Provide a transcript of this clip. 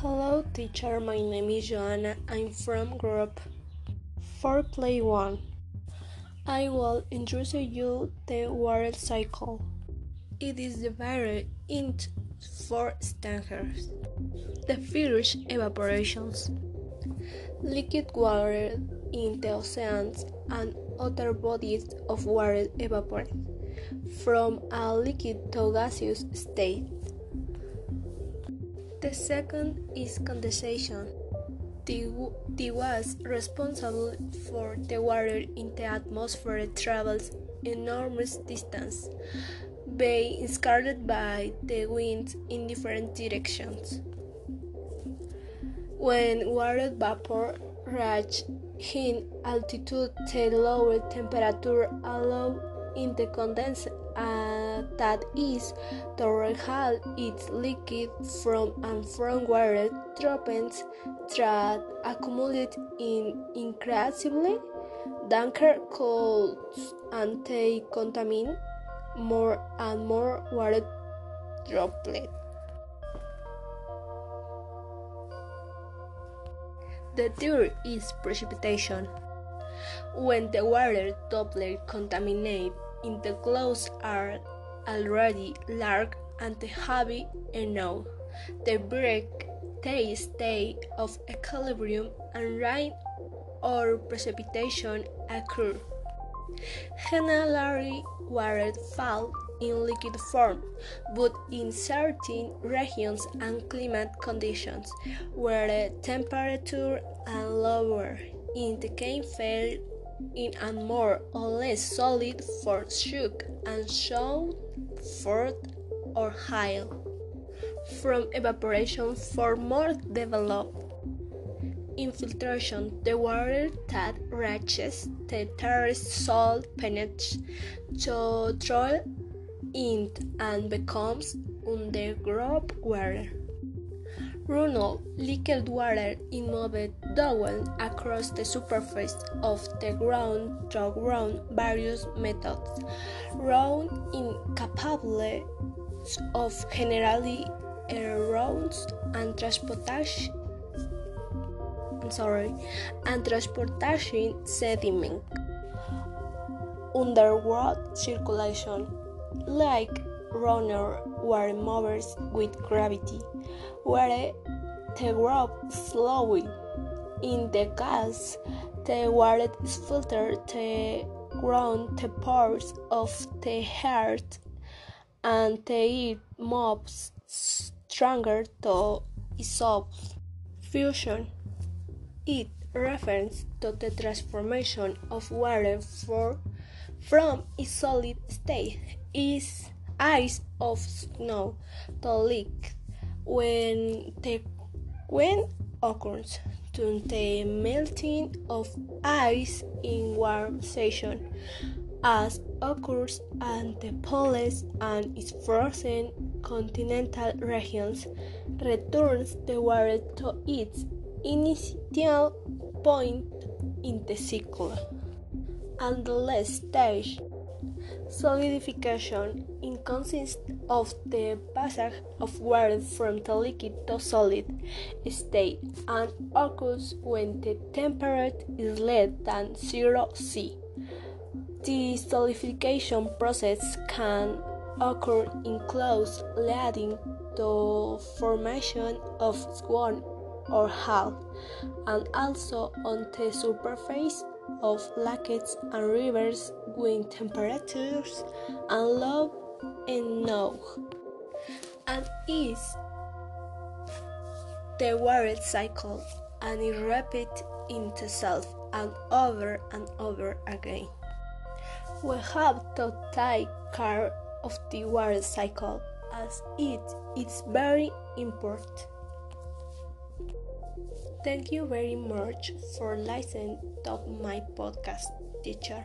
Hello, teacher. My name is Joanna. I'm from group 4 play 1. I will introduce you the water cycle. It is divided into four stages. The first evaporations. Liquid water in the oceans and other bodies of water evaporate from a liquid to gaseous state. The second is condensation. The was responsible for the water in the atmosphere travels enormous distance, being scattered by the winds in different directions. When water vapor reaches high altitude, the lower temperature allows in the condensation uh, that is to recall its liquid from and from water droplets that accumulate in increasingly darker clouds and they contaminate more and more water droplets. The third is precipitation. When the water droplet contaminate in the clouds are already large and heavy enough, The break the state of equilibrium and rain or precipitation occur. Generally, water falls in liquid form, but in certain regions and climate conditions where the temperature are lower, it can fall in a more or less solid shook and shown forth or high from evaporation for more developed infiltration. The water that reaches the terrace salt penetrates to through in and becomes underground water Runoff liquid water is moved down across the surface of the ground through various methods. Round incapable of generally erosions and transportation sorry, and transportation sediment. Underwater circulation, like runner were movers with gravity, where the group slowly. in the gas, the water is filtered the ground the pores of the heart and the it moves stronger to dissolve. Fusion. It refers to the transformation of water for, from a solid state. Is ice of snow to leak when the when occurs to the melting of ice in warm season as occurs at the poles and its frozen continental regions returns the water to its initial point in the cycle. And the last stage Solidification consists of the passage of water from the liquid to solid state and occurs when the temperature is less than 0 C. The solidification process can occur in clouds leading to formation of one or hull and also on the surface of lakes and rivers with temperatures and low enough and is the water cycle and it repeats itself and over and over again. We have to take care of the water cycle as it is very important. Thank you very much for listening to my podcast, teacher.